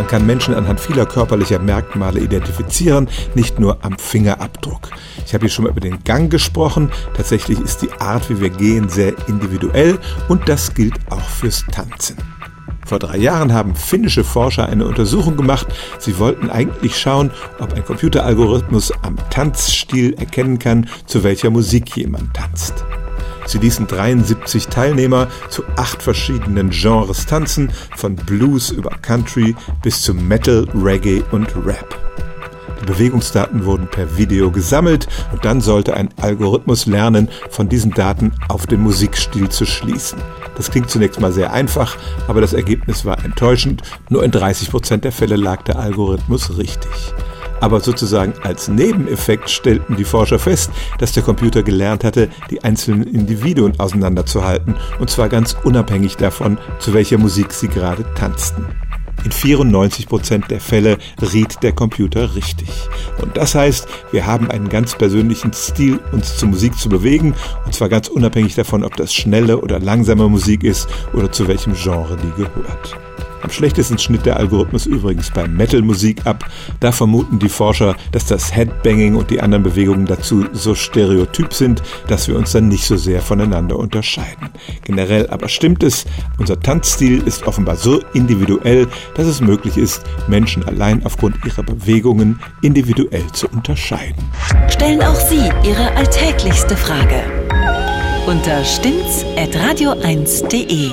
Man kann Menschen anhand vieler körperlicher Merkmale identifizieren, nicht nur am Fingerabdruck. Ich habe hier schon mal über den Gang gesprochen. Tatsächlich ist die Art, wie wir gehen, sehr individuell und das gilt auch fürs Tanzen. Vor drei Jahren haben finnische Forscher eine Untersuchung gemacht. Sie wollten eigentlich schauen, ob ein Computeralgorithmus am Tanzstil erkennen kann, zu welcher Musik jemand tanzt. Sie ließen 73 Teilnehmer zu acht verschiedenen Genres tanzen, von Blues über Country bis zu Metal, Reggae und Rap. Die Bewegungsdaten wurden per Video gesammelt und dann sollte ein Algorithmus lernen, von diesen Daten auf den Musikstil zu schließen. Das klingt zunächst mal sehr einfach, aber das Ergebnis war enttäuschend. Nur in 30 Prozent der Fälle lag der Algorithmus richtig. Aber sozusagen als Nebeneffekt stellten die Forscher fest, dass der Computer gelernt hatte, die einzelnen Individuen auseinanderzuhalten, und zwar ganz unabhängig davon, zu welcher Musik sie gerade tanzten. In 94 Prozent der Fälle riet der Computer richtig. Und das heißt, wir haben einen ganz persönlichen Stil, uns zur Musik zu bewegen, und zwar ganz unabhängig davon, ob das schnelle oder langsame Musik ist oder zu welchem Genre die gehört. Am schlechtesten schnitt der Algorithmus übrigens bei Metal-Musik ab. Da vermuten die Forscher, dass das Headbanging und die anderen Bewegungen dazu so stereotyp sind, dass wir uns dann nicht so sehr voneinander unterscheiden. Generell aber stimmt es, unser Tanzstil ist offenbar so individuell, dass es möglich ist, Menschen allein aufgrund ihrer Bewegungen individuell zu unterscheiden. Stellen auch Sie Ihre alltäglichste Frage unter stimmtz.radio1.de.